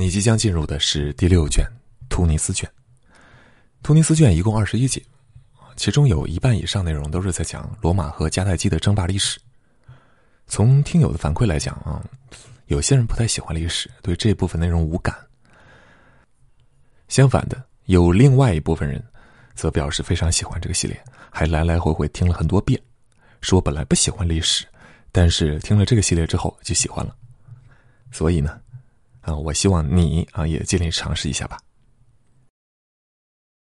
你即将进入的是第六卷，突尼斯卷。突尼斯卷一共二十一节，其中有一半以上内容都是在讲罗马和迦太基的争霸历史。从听友的反馈来讲啊，有些人不太喜欢历史，对这部分内容无感。相反的，有另外一部分人，则表示非常喜欢这个系列，还来来回回听了很多遍，说本来不喜欢历史，但是听了这个系列之后就喜欢了。所以呢。啊，我希望你啊也尽力尝试一下吧。